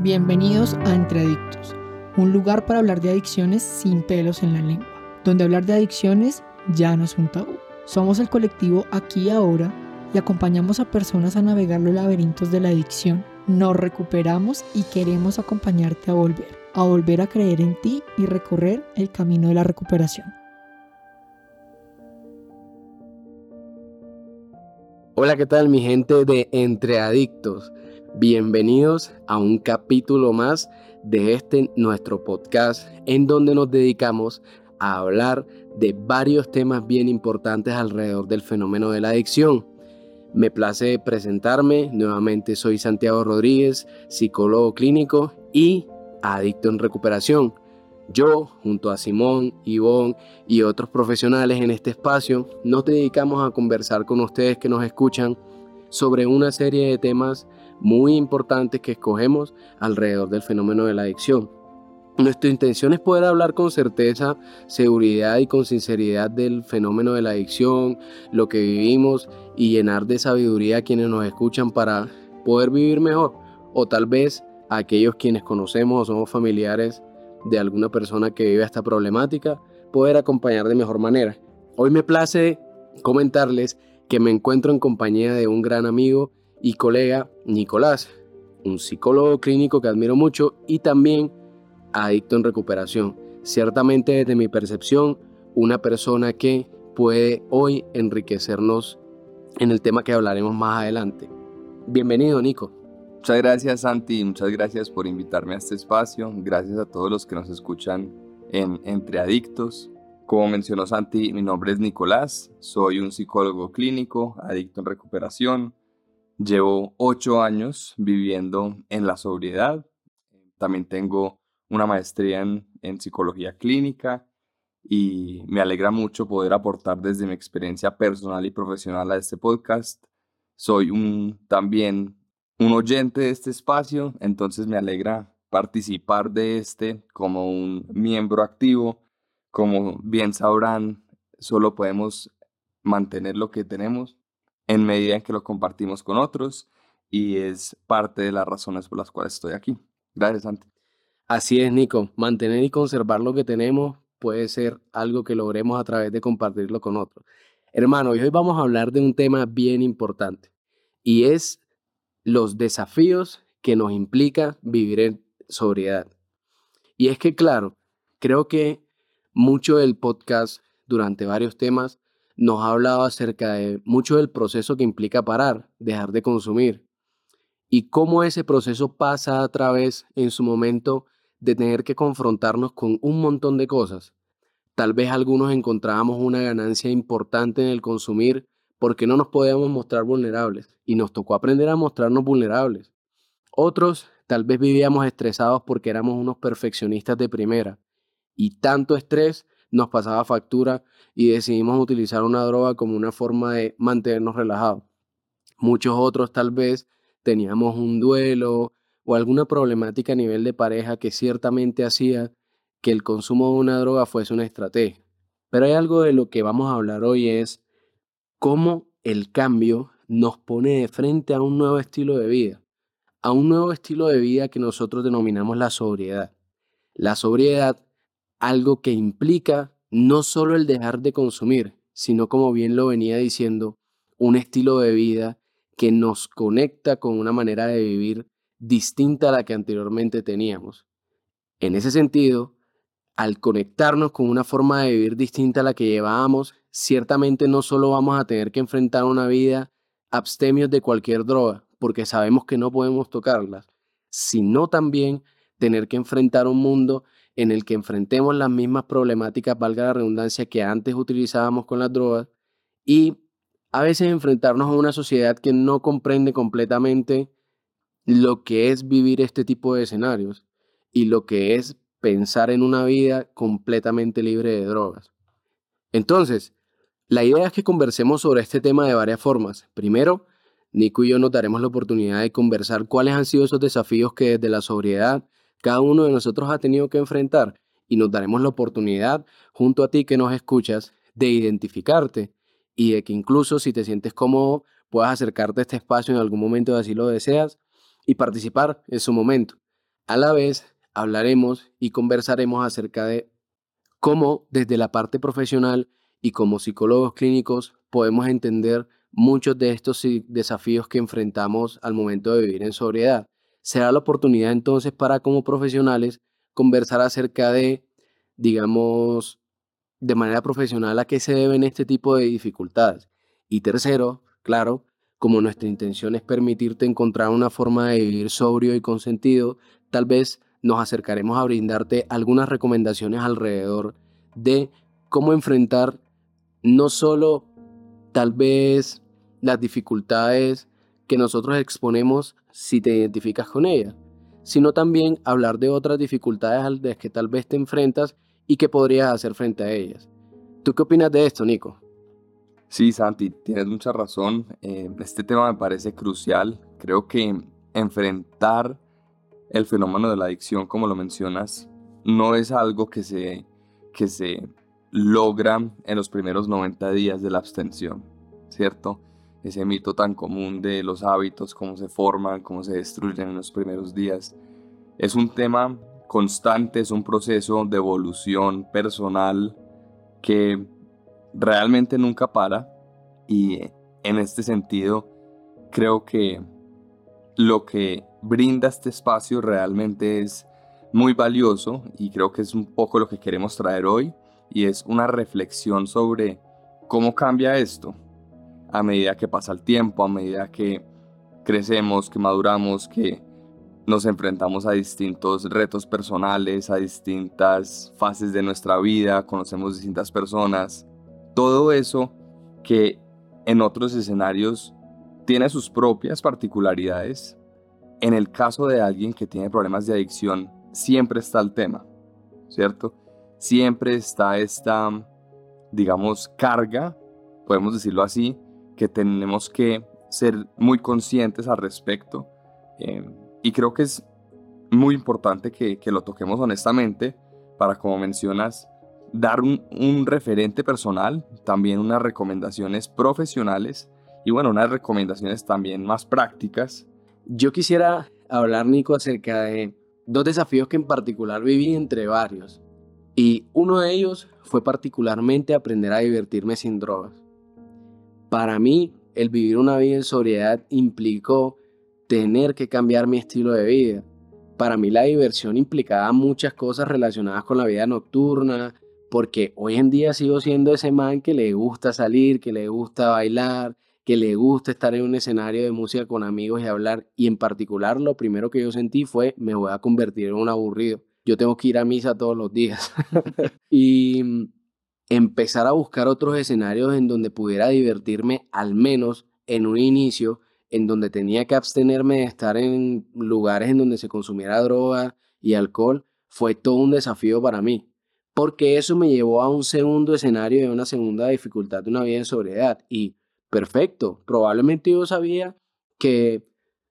Bienvenidos a Entre Adictos, un lugar para hablar de adicciones sin pelos en la lengua, donde hablar de adicciones ya no es un tabú. Somos el colectivo Aquí Ahora y acompañamos a personas a navegar los laberintos de la adicción. Nos recuperamos y queremos acompañarte a volver, a volver a creer en ti y recorrer el camino de la recuperación. Hola, ¿qué tal mi gente de Entre Adictos? Bienvenidos a un capítulo más de este nuestro podcast en donde nos dedicamos a hablar de varios temas bien importantes alrededor del fenómeno de la adicción. Me place presentarme, nuevamente soy Santiago Rodríguez, psicólogo clínico y adicto en recuperación. Yo, junto a Simón, Ivonne y otros profesionales en este espacio, nos dedicamos a conversar con ustedes que nos escuchan sobre una serie de temas muy importantes que escogemos alrededor del fenómeno de la adicción. Nuestra intención es poder hablar con certeza, seguridad y con sinceridad del fenómeno de la adicción, lo que vivimos y llenar de sabiduría a quienes nos escuchan para poder vivir mejor. O tal vez a aquellos quienes conocemos o somos familiares de alguna persona que vive esta problemática, poder acompañar de mejor manera. Hoy me place comentarles que me encuentro en compañía de un gran amigo y colega Nicolás, un psicólogo clínico que admiro mucho y también adicto en recuperación. Ciertamente desde mi percepción, una persona que puede hoy enriquecernos en el tema que hablaremos más adelante. Bienvenido, Nico. Muchas gracias, Santi. Muchas gracias por invitarme a este espacio. Gracias a todos los que nos escuchan en Entre Adictos. Como mencionó Santi, mi nombre es Nicolás. Soy un psicólogo clínico, adicto en recuperación. Llevo ocho años viviendo en la sobriedad. También tengo una maestría en, psicología clínica y me alegra mucho poder aportar desde mi experiencia personal y profesional a este podcast. Soy también un oyente de este espacio, entonces me alegra participar de este como un miembro activo. Como bien sabrán, solo podemos mantener lo que tenemos en medida en que lo compartimos con otros y es parte de las razones por las cuales estoy aquí. Gracias, Santi. Así es, Nico. Mantener y conservar lo que tenemos puede ser algo que logremos a través de compartirlo con otros. Hermano, hoy vamos a hablar de un tema bien importante y es los desafíos que nos implica vivir en sobriedad. Y es que, claro, creo que mucho del podcast durante varios temas nos ha hablado acerca de mucho del proceso que implica parar, dejar de consumir, y cómo ese proceso pasa a través, en su momento, de tener que confrontarnos con un montón de cosas. Tal vez algunos encontrábamos una ganancia importante en el consumir porque no nos podíamos mostrar vulnerables y nos tocó aprender a mostrarnos vulnerables. Otros tal vez vivíamos estresados porque éramos unos perfeccionistas de primera y tanto estrés nos pasaba factura y decidimos utilizar una droga como una forma de mantenernos relajados. Muchos otros tal vez teníamos un duelo o alguna problemática a nivel de pareja que ciertamente hacía que el consumo de una droga fuese una estrategia. Pero hay algo de lo que vamos a hablar hoy es cómo el cambio nos pone de frente a un nuevo estilo de vida, a un nuevo estilo de vida que nosotros denominamos la sobriedad. La sobriedad algo que implica no solo el dejar de consumir, sino como bien lo venía diciendo, un estilo de vida que nos conecta con una manera de vivir distinta a la que anteriormente teníamos. En ese sentido, al conectarnos con una forma de vivir distinta a la que llevábamos, ciertamente no solo vamos a tener que enfrentar una vida abstemios de cualquier droga, porque sabemos que no podemos tocarlas, sino también tener que enfrentar un mundo en el que enfrentemos las mismas problemáticas, valga la redundancia, que antes utilizábamos con las drogas y a veces enfrentarnos a una sociedad que no comprende completamente lo que es vivir este tipo de escenarios y lo que es pensar en una vida completamente libre de drogas. Entonces, la idea es que conversemos sobre este tema de varias formas. Primero, Nico y yo nos daremos la oportunidad de conversar cuáles han sido esos desafíos que desde la sobriedad cada uno de nosotros ha tenido que enfrentar y nos daremos la oportunidad, junto a ti que nos escuchas, de identificarte y de que incluso si te sientes cómodo puedas acercarte a este espacio en algún momento de así lo deseas y participar en su momento. A la vez, hablaremos y conversaremos acerca de cómo desde la parte profesional y como psicólogos clínicos podemos entender muchos de estos desafíos que enfrentamos al momento de vivir en sobriedad. Será la oportunidad entonces para como profesionales conversar acerca de, digamos, de manera profesional a qué se deben este tipo de dificultades. Y tercero, claro, como nuestra intención es permitirte encontrar una forma de vivir sobrio y con sentido, tal vez nos acercaremos a brindarte algunas recomendaciones alrededor de cómo enfrentar no solo tal vez las dificultades que nosotros exponemos si te identificas con ellas, sino también hablar de otras dificultades a las que tal vez te enfrentas y que podrías hacer frente a ellas. ¿Tú qué opinas de esto, Nico? Sí, Santi, tienes mucha razón. Eh, este tema me parece crucial. Creo que enfrentar el fenómeno de la adicción, como lo mencionas, no es algo que se, que se logra en los primeros 90 días de la abstención, ¿cierto? Ese mito tan común de los hábitos, cómo se forman, cómo se destruyen en los primeros días. Es un tema constante, es un proceso de evolución personal que realmente nunca para y en este sentido creo que lo que brinda este espacio realmente es muy valioso y creo que es un poco lo que queremos traer hoy y es una reflexión sobre cómo cambia esto a medida que pasa el tiempo, a medida que crecemos, que maduramos, que nos enfrentamos a distintos retos personales, a distintas fases de nuestra vida, conocemos distintas personas. Todo eso que en otros escenarios tiene sus propias particularidades. En el caso de alguien que tiene problemas de adicción, siempre está el tema, ¿cierto? Siempre está esta, digamos, carga, podemos decirlo así, que tenemos que ser muy conscientes al respecto. Eh, y creo que es muy importante que, lo toquemos honestamente para, como mencionas, dar un, un, referente personal, también unas recomendaciones profesionales y bueno, unas recomendaciones también más prácticas. Yo quisiera hablar, Nico, acerca de dos desafíos que en particular viví entre varios. Y uno de ellos fue particularmente aprender a divertirme sin drogas. Para mí, el vivir una vida en sobriedad implicó tener que cambiar mi estilo de vida. Para mí la diversión implicaba muchas cosas relacionadas con la vida nocturna, porque hoy en día sigo siendo ese man que le gusta salir, que le gusta bailar, que le gusta estar en un escenario de música con amigos y hablar. Y en particular lo primero que yo sentí fue me voy a convertir en un aburrido. Yo tengo que ir a misa todos los días. y empezar a buscar otros escenarios en donde pudiera divertirme al menos en un inicio en donde tenía que abstenerme de estar en lugares en donde se consumiera droga y alcohol, fue todo un desafío para mí, porque eso me llevó a un segundo escenario de una segunda dificultad de una vida en sobriedad. Y perfecto, probablemente yo sabía que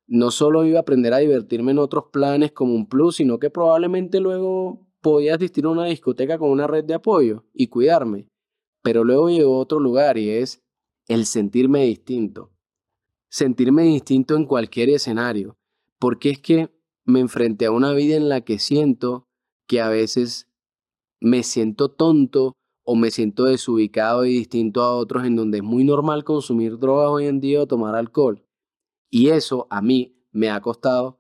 no solo iba a aprender a divertirme en otros planes como un plus, sino que probablemente luego podía asistir a una discoteca con una red de apoyo y cuidarme. Pero luego llegó otro lugar y es el sentirme distinto sentirme distinto en cualquier escenario, porque es que me enfrenté a una vida en la que siento que a veces me siento tonto o me siento desubicado y distinto a otros en donde es muy normal consumir drogas hoy en día o tomar alcohol. Y eso a mí me ha costado,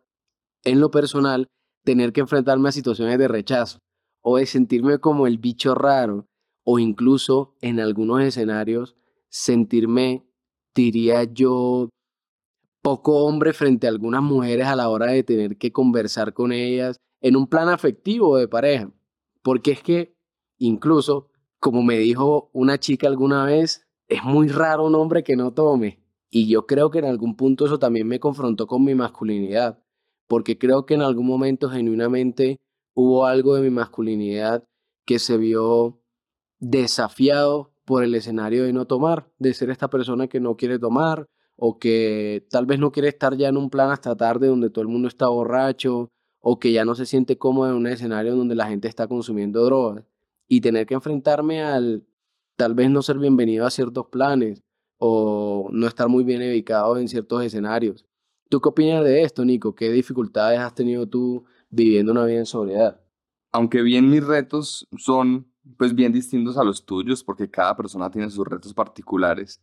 en lo personal, tener que enfrentarme a situaciones de rechazo o de sentirme como el bicho raro o incluso en algunos escenarios sentirme, diría yo, poco hombre frente a algunas mujeres a la hora de tener que conversar con ellas en un plan afectivo de pareja. Porque es que incluso, como me dijo una chica alguna vez, es muy raro un hombre que no tome. Y yo creo que en algún punto eso también me confrontó con mi masculinidad, porque creo que en algún momento genuinamente hubo algo de mi masculinidad que se vio desafiado por el escenario de no tomar, de ser esta persona que no quiere tomar, o que tal vez no quiere estar ya en un plan hasta tarde donde todo el mundo está borracho, o que ya no se siente cómodo en un escenario donde la gente está consumiendo drogas, y tener que enfrentarme al tal vez no ser bienvenido a ciertos planes, o no estar muy bien ubicado en ciertos escenarios. ¿Tú qué opinas de esto, Nico? ¿Qué dificultades has tenido tú viviendo una vida en sobriedad? Aunque bien mis retos son pues bien distintos a los tuyos porque cada persona tiene sus retos particulares,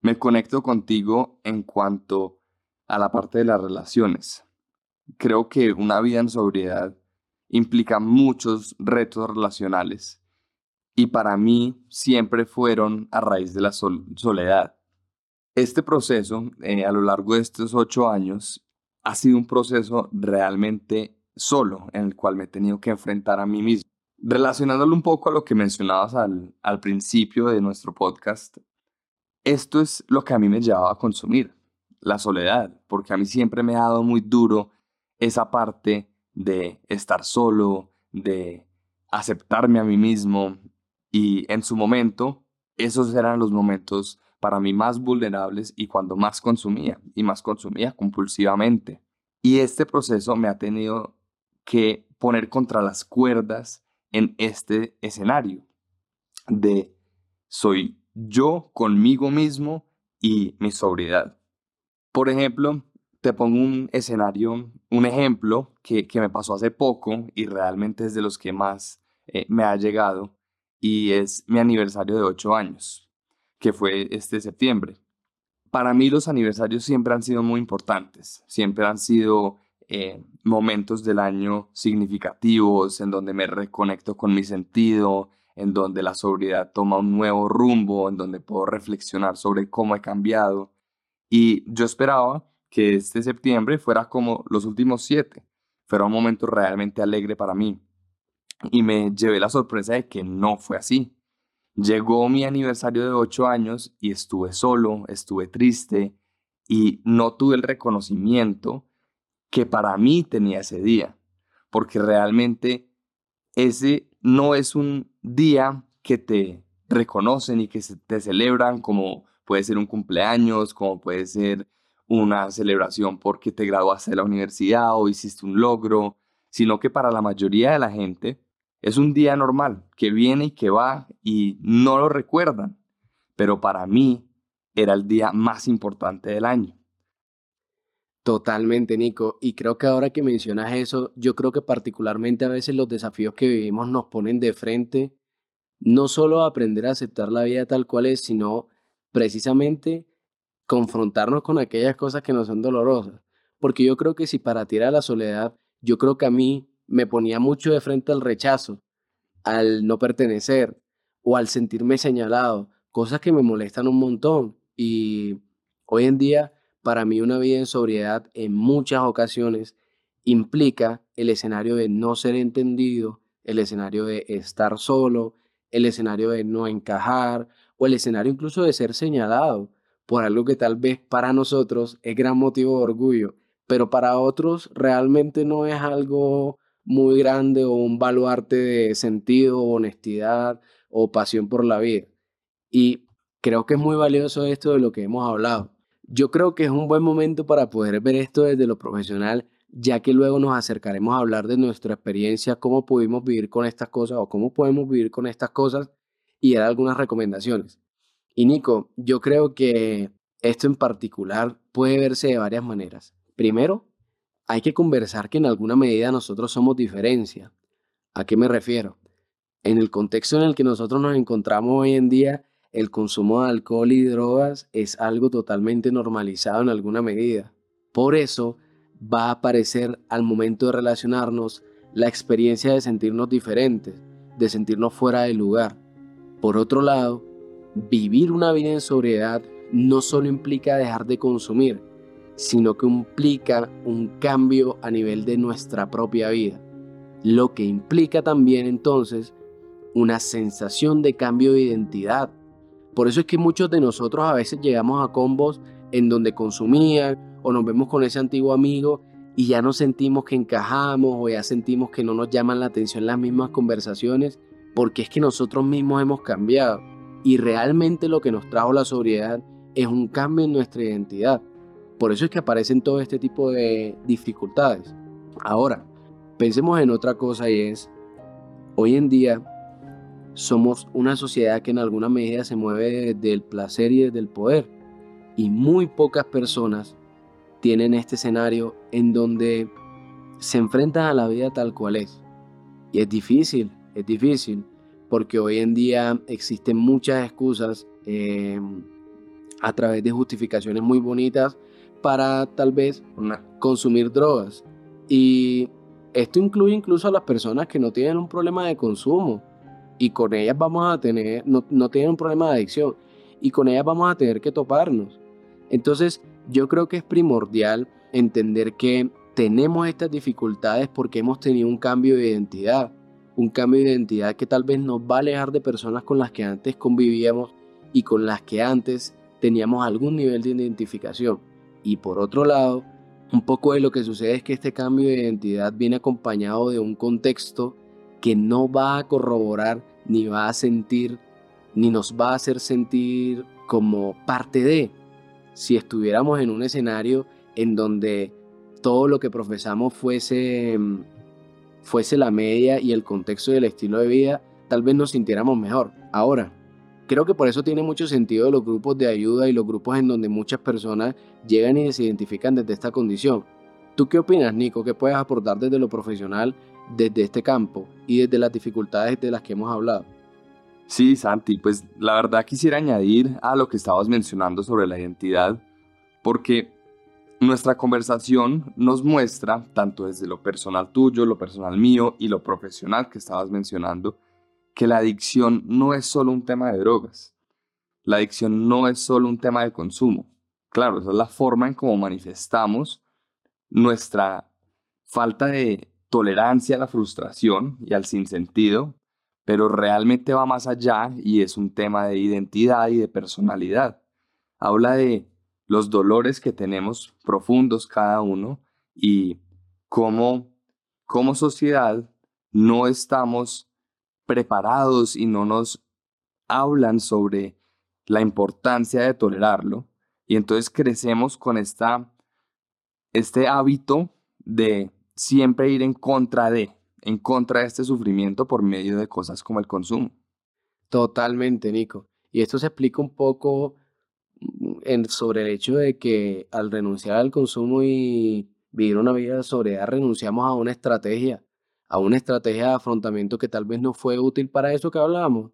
me conecto contigo en cuanto a la parte de las relaciones. Creo que una vida en sobriedad implica muchos retos relacionales y para mí siempre fueron a raíz de la soledad. Este proceso, eh, a lo largo de estos ocho años, ha sido un proceso realmente solo en el cual me he tenido que enfrentar a mí mismo. Relacionándolo un poco a lo que mencionabas al, al principio de nuestro podcast, esto es lo que a mí me llevaba a consumir, la soledad, porque a mí siempre me ha dado muy duro esa parte de estar solo, de aceptarme a mí mismo y en su momento, esos eran los momentos para mí más vulnerables y cuando más consumía, y más consumía compulsivamente. Y este proceso me ha tenido que poner contra las cuerdas en este escenario de soy yo conmigo mismo y mi sobriedad. Por ejemplo, te pongo un escenario, un ejemplo que, me pasó hace poco y realmente es de los que más eh, me ha llegado y es mi aniversario de 8 años que fue este septiembre. Para mí los aniversarios siempre han sido muy importantes, siempre han sido eh, momentos del año significativos en donde me reconecto con mi sentido, en donde la sobriedad toma un nuevo rumbo, en donde puedo reflexionar sobre cómo he cambiado. Y yo esperaba que este septiembre fuera como los últimos siete, fuera un momento realmente alegre para mí. Y me llevé la sorpresa de que no fue así. Llegó mi aniversario de ocho años y estuve solo, estuve triste y no tuve el reconocimiento que para mí tenía ese día, porque realmente ese no es un día que te reconocen y que te celebran como puede ser un cumpleaños, como puede ser una celebración porque te graduaste de la universidad o hiciste un logro, sino que para la mayoría de la gente es un día normal que viene y que va y no lo recuerdan, pero para mí era el día más importante del año. Totalmente, Nico. Y creo que ahora que mencionas eso, yo creo que particularmente a veces los desafíos que vivimos nos ponen de frente no solo a aprender a aceptar la vida tal cual es, sino precisamente confrontarnos con aquellas cosas que nos son dolorosas. Porque yo creo que si para ti era la soledad, yo creo que a mí me ponía mucho de frente al rechazo, al no pertenecer o al sentirme señalado, cosas que me molestan un montón. Y hoy en día, para mí una vida en sobriedad en muchas ocasiones implica el escenario de no ser entendido, el escenario de estar solo, el escenario de no encajar o el escenario incluso de ser señalado por algo que tal vez para nosotros es gran motivo de orgullo, pero para otros realmente no es algo muy grande o un baluarte de sentido, honestidad o pasión por la vida. Y creo que es muy valioso esto de lo que hemos hablado. Yo creo que es un buen momento para poder ver esto desde lo profesional, ya que luego nos acercaremos a hablar de nuestra experiencia, cómo pudimos vivir con estas cosas o cómo podemos vivir con estas cosas y dar algunas recomendaciones. Y Nico, yo creo que esto en particular puede verse de varias maneras. Primero, hay que conversar que en alguna medida nosotros somos diferencia. ¿A qué me refiero? En el contexto en el que nosotros nos encontramos hoy en día, el consumo de alcohol y drogas es algo totalmente normalizado en alguna medida. Por eso va a aparecer al momento de relacionarnos la experiencia de sentirnos diferentes, de sentirnos fuera de lugar. Por otro lado, vivir una vida en sobriedad no solo implica dejar de consumir, sino que implica un cambio a nivel de nuestra propia vida. Lo que implica también entonces una sensación de cambio de identidad. Por eso es que muchos de nosotros a veces llegamos a combos en donde consumían o nos vemos con ese antiguo amigo y ya no sentimos que encajamos o ya sentimos que no nos llaman la atención las mismas conversaciones porque es que nosotros mismos hemos cambiado y realmente lo que nos trajo la sobriedad es un cambio en nuestra identidad. Por eso es que aparecen todo este tipo de dificultades. Ahora, pensemos en otra cosa y es, hoy en día somos una sociedad que en alguna medida se mueve del placer y del poder. Y muy pocas personas tienen este escenario en donde se enfrentan a la vida tal cual es. Y es difícil, es difícil, porque hoy en día existen muchas excusas em, a través de justificaciones muy bonitas para tal vez consumir drogas. Y esto incluye incluso a las personas que no tienen un problema de consumo y con ellas vamos a tener, no, no tienen un problema de adicción y con ellas vamos a tener que toparnos. Entonces yo creo que es primordial entender que tenemos estas dificultades porque hemos tenido un cambio de identidad, un cambio de identidad que tal vez nos va a alejar de personas con las que antes convivíamos y con las que antes teníamos algún nivel de identificación. Y por otro lado, un poco de lo que sucede es que este cambio de identidad viene acompañado de un contexto que no va a corroborar ni va a sentir, ni nos va a hacer sentir como parte de. Si estuviéramos en un escenario en donde todo lo que profesamos fuese, mm, fuese la media y el contexto del estilo de vida, tal vez nos sintiéramos mejor. Ahora, creo que por eso tiene mucho sentido los grupos de ayuda y los grupos en donde muchas personas llegan y se identifican desde esta condición. ¿Tú qué opinas, Nico? ¿Qué puedes aportar desde lo profesional, desde este campo y desde las dificultades de las que hemos hablado? Sí, Santi, pues la verdad quisiera añadir a lo que estabas mencionando sobre la identidad, porque nuestra conversación nos muestra, tanto desde lo personal tuyo, lo personal mío y lo profesional que estabas mencionando, que la adicción no es solo un tema de drogas. La adicción no es solo un tema de consumo. Claro, esa es la forma en cómo manifestamos nuestra falta de tolerancia a la frustración y al sinsentido, pero realmente va más allá y es un tema de identidad y de personalidad. Habla de los dolores que tenemos profundos cada uno y cómo como sociedad no estamos preparados y no nos hablan sobre la importancia de tolerarlo y entonces crecemos con esta este hábito de siempre ir en contra de en contra de este sufrimiento por medio de cosas como el consumo. Totalmente, Nico. Y esto se explica un poco sobre el hecho de que al renunciar al consumo y vivir una vida de sobriedad, renunciamos a una estrategia, a una estrategia de afrontamiento que tal vez no fue útil para eso que hablábamos,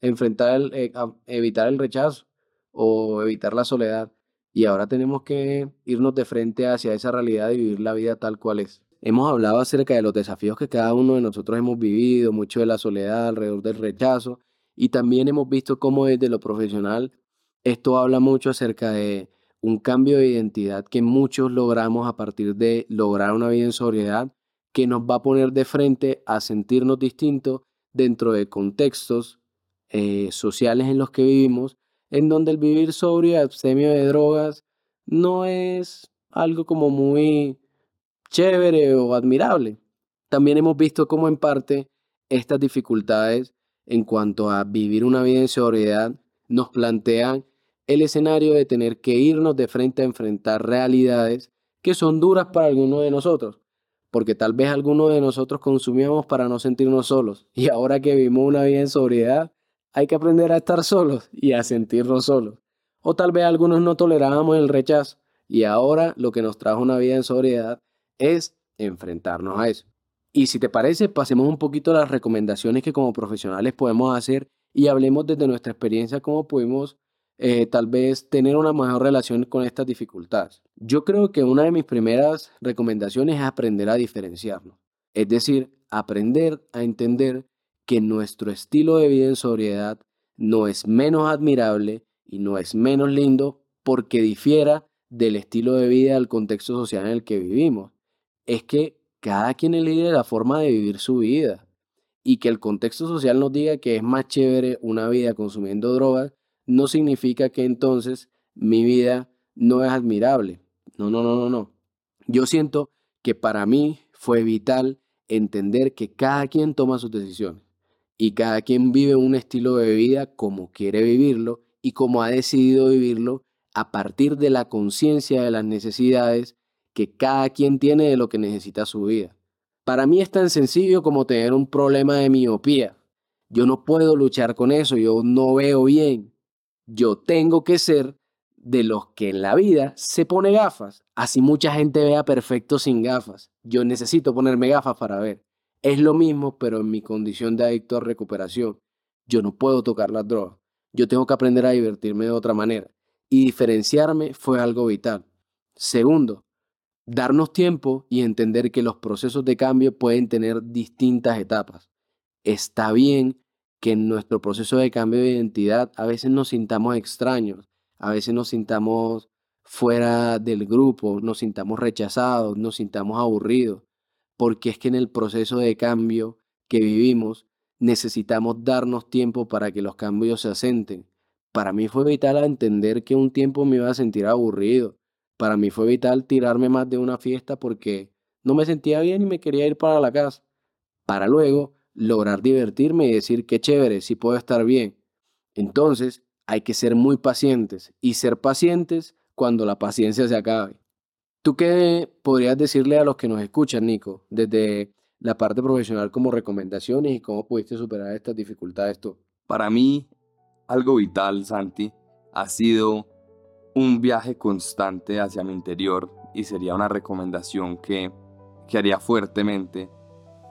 enfrentar el, eh, evitar el rechazo o evitar la soledad. Y ahora tenemos que irnos de frente hacia esa realidad y vivir la vida tal cual es. Hemos hablado acerca de los desafíos que cada uno de nosotros hemos vivido, mucho de la soledad alrededor del rechazo, y también hemos visto cómo desde lo profesional esto habla mucho acerca de un cambio de identidad que muchos logramos a partir de lograr una vida en sobriedad que nos va a poner de frente a sentirnos distintos dentro de contextos eh, sociales en los que vivimos, en donde el vivir sobrio y abstemio de drogas no es algo como muy chévere o admirable. También hemos visto cómo en parte estas dificultades en cuanto a vivir una vida en sobriedad nos plantean el escenario de tener que irnos de frente a enfrentar realidades que son duras para algunos de nosotros, porque tal vez algunos de nosotros consumíamos para no sentirnos solos, y ahora que vivimos una vida en sobriedad, hay que aprender a estar solos y a sentirnos solos. O tal vez algunos no tolerábamos el rechazo, y ahora lo que nos trajo una vida en sobriedad es enfrentarnos a eso. Y si te parece, pasemos un poquito a las recomendaciones que como profesionales podemos hacer y hablemos desde nuestra experiencia cómo pudimos eh, tal vez tener una mejor relación con estas dificultades. Yo creo que una de mis primeras recomendaciones es aprender a diferenciarnos, es decir, aprender a entender que nuestro estilo de vida en sobriedad no es menos admirable y no es menos lindo porque difiera del estilo de vida del contexto social en el que vivimos. Es que cada quien elige la forma de vivir su vida y que el contexto social nos diga que es más chévere una vida consumiendo drogas no significa que entonces mi vida no es admirable. No, no, no, no, no. Yo siento que para mí fue vital entender que cada quien toma sus decisiones y cada quien vive un estilo de vida como quiere vivirlo y como ha decidido vivirlo a partir de la conciencia de las necesidades que cada quien tiene de lo que necesita su vida. Para mí es tan sencillo como tener un problema de miopía. Yo no puedo luchar con eso, yo no veo bien yo tengo que ser de los que en la vida se pone gafas. Así mucha gente vea perfecto sin gafas. Yo necesito ponerme gafas para ver. Es lo mismo, pero en mi condición de adicto a recuperación. Yo no puedo tocar las drogas. Yo tengo que aprender a divertirme de otra manera. Y diferenciarme fue algo vital. Segundo, darnos tiempo y entender que los procesos de cambio pueden tener distintas etapas. Está bien que en nuestro proceso de cambio de identidad a veces nos sintamos extraños, a veces nos sintamos fuera del grupo, nos sintamos rechazados, nos sintamos aburridos, porque es que en el proceso de cambio que vivimos necesitamos darnos tiempo para que los cambios se asenten. Para mí fue vital entender que un tiempo me iba a sentir aburrido. Para mí fue vital tirarme más de una fiesta porque no me sentía bien y me quería ir para la casa. Para luego lograr divertirme y decir que chévere, si puedo estar bien. Entonces, hay que ser muy pacientes y ser pacientes cuando la paciencia se acabe. ¿Tú qué podrías decirle a los que nos escuchan, Nico, desde la parte profesional como recomendaciones y cómo pudiste superar estas dificultades tú? Para mí, algo vital, Santi, ha sido un viaje constante hacia mi interior y sería una recomendación que, que haría fuertemente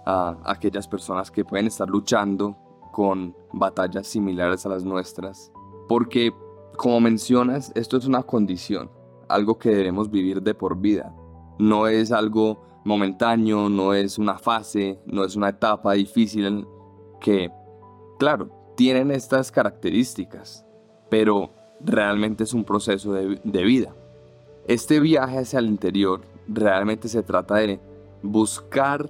a aquellas personas que pueden estar luchando con batallas similares a las nuestras porque, como mencionas, esto es una condición, algo que debemos vivir de por vida. No es algo momentáneo, no es una fase, no es una etapa difícil que, claro, tienen estas características, pero realmente es un proceso de, vida. Este viaje hacia el interior realmente se trata de buscar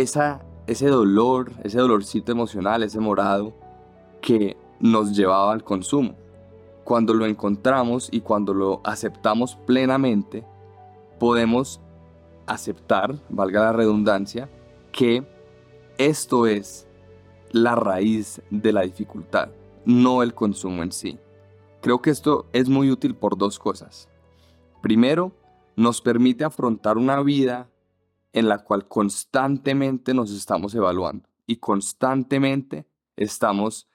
esa, ese dolor, ese dolorcito emocional, ese morado que nos llevaba al consumo. Cuando lo encontramos y cuando lo aceptamos plenamente, podemos aceptar, valga la redundancia, que esto es la raíz de la dificultad, no el consumo en sí. Creo que esto es muy útil por dos cosas. Primero, nos permite afrontar una vida en la cual constantemente nos estamos evaluando y constantemente estamos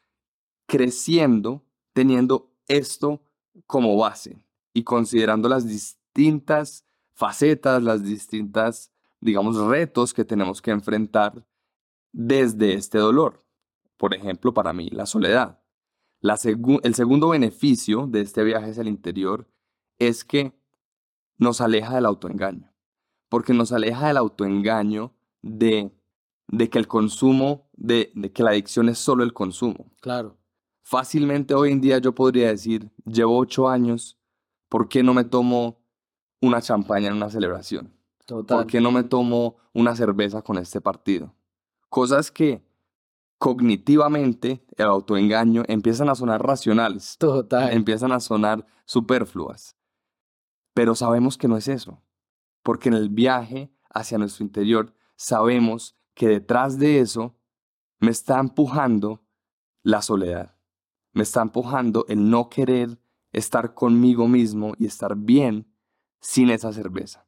creciendo teniendo esto como base y considerando las distintas facetas, las distintas, digamos, retos que tenemos que enfrentar desde este dolor. Por ejemplo, para mí, la soledad. el segundo beneficio de este viaje hacia el interior es que nos aleja del autoengaño, porque nos aleja del autoengaño de, de que el consumo, de, de que la adicción es solo el consumo. Claro. Fácilmente hoy en día yo podría decir, llevo ocho años, ¿por qué no me tomo una champaña en una celebración? ¿Por qué no me tomo una cerveza con este partido? Cosas que cognitivamente, el autoengaño, empiezan a sonar racionales. Total. Empiezan a sonar superfluas. Pero sabemos que no es eso. Porque en el viaje hacia nuestro interior sabemos que detrás de eso me está empujando la soledad me está empujando el no querer estar conmigo mismo y estar bien sin esa cerveza,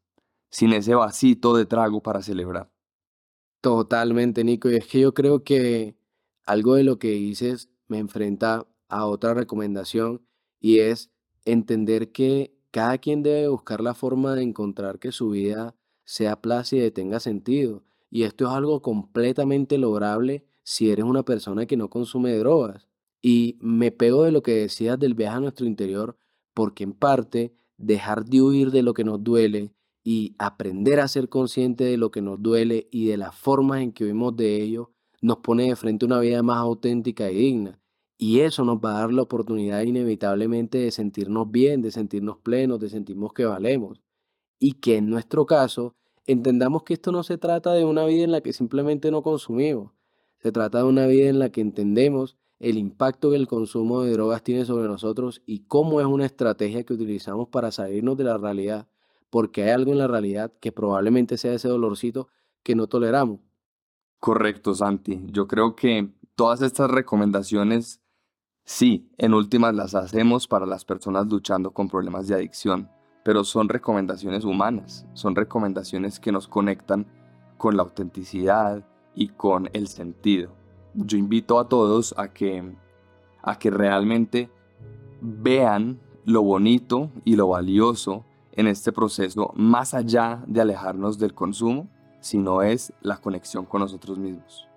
sin ese vasito de trago para celebrar. Totalmente, Nico. Y es que yo creo que algo de lo que dices me enfrenta a otra recomendación y es entender que cada quien debe buscar la forma de encontrar que su vida sea plácida y tenga sentido. Y esto es algo completamente lograble si eres una persona que no consume drogas. Y me pego de lo que decías del viaje a nuestro interior, porque en parte dejar de huir de lo que nos duele y aprender a ser consciente de lo que nos duele y de las formas en que huimos de ello, nos pone de frente a una vida más auténtica y digna. Y eso nos va a dar la oportunidad inevitablemente de sentirnos bien, de sentirnos plenos, de sentirnos que valemos. Y que en nuestro caso entendamos que esto no se trata de una vida en la que simplemente no consumimos. Se trata de una vida en la que entendemos el impacto que el consumo de drogas tiene sobre nosotros y cómo es una estrategia que utilizamos para salirnos de la realidad, porque hay algo en la realidad que probablemente sea ese dolorcito que no toleramos. Correcto, Santi. Yo creo que todas estas recomendaciones, sí, en últimas las hacemos para las personas luchando con problemas de adicción, pero son recomendaciones humanas, son recomendaciones que nos conectan con la autenticidad y con el sentido yo invito a todos a que, a que realmente vean lo bonito y lo valioso en este proceso, más allá de alejarnos del consumo, sino es la conexión con nosotros mismos.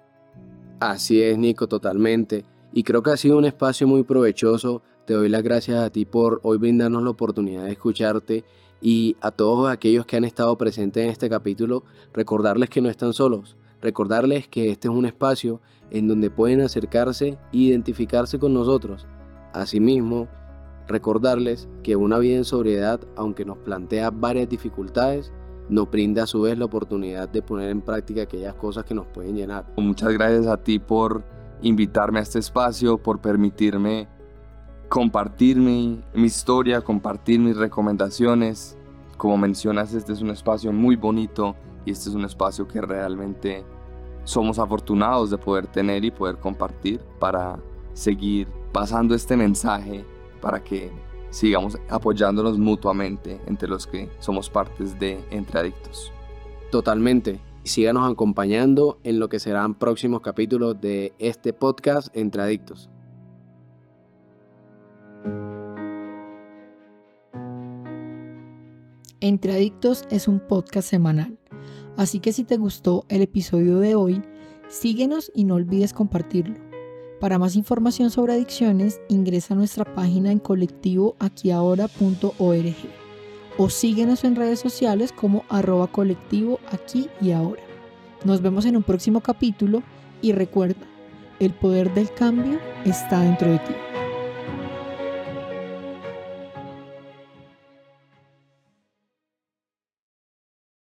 Así es, Nico, totalmente. Y creo que ha sido un espacio muy provechoso. Te doy las gracias a ti por hoy brindarnos la oportunidad de escucharte y a todos aquellos que han estado presentes en este capítulo, recordarles que no están solos, recordarles que este es un espacio en donde pueden acercarse e identificarse con nosotros. Asimismo, recordarles que una vida en sobriedad, aunque nos plantea varias dificultades, nos brinda a su vez la oportunidad de poner en práctica aquellas cosas que nos pueden llenar. Muchas gracias a ti por invitarme a este espacio, por permitirme compartir mi, historia, compartir mis recomendaciones. Como mencionas, este es un espacio muy bonito y este es un espacio que realmente somos afortunados de poder tener y poder compartir para seguir pasando este mensaje para que sigamos apoyándonos mutuamente entre los que somos partes de Entre Adictos. Totalmente. Síganos acompañando en lo que serán próximos capítulos de este podcast Entre Adictos. Entre Adictos es un podcast semanal, así que si te gustó el episodio de hoy, síguenos y no olvides compartirlo. Para más información sobre adicciones, ingresa a nuestra página en colectivoaquiahora.org o síguenos en redes sociales como arroba colectivo aquí y ahora. Nos vemos en un próximo capítulo y recuerda, el poder del cambio está dentro de ti.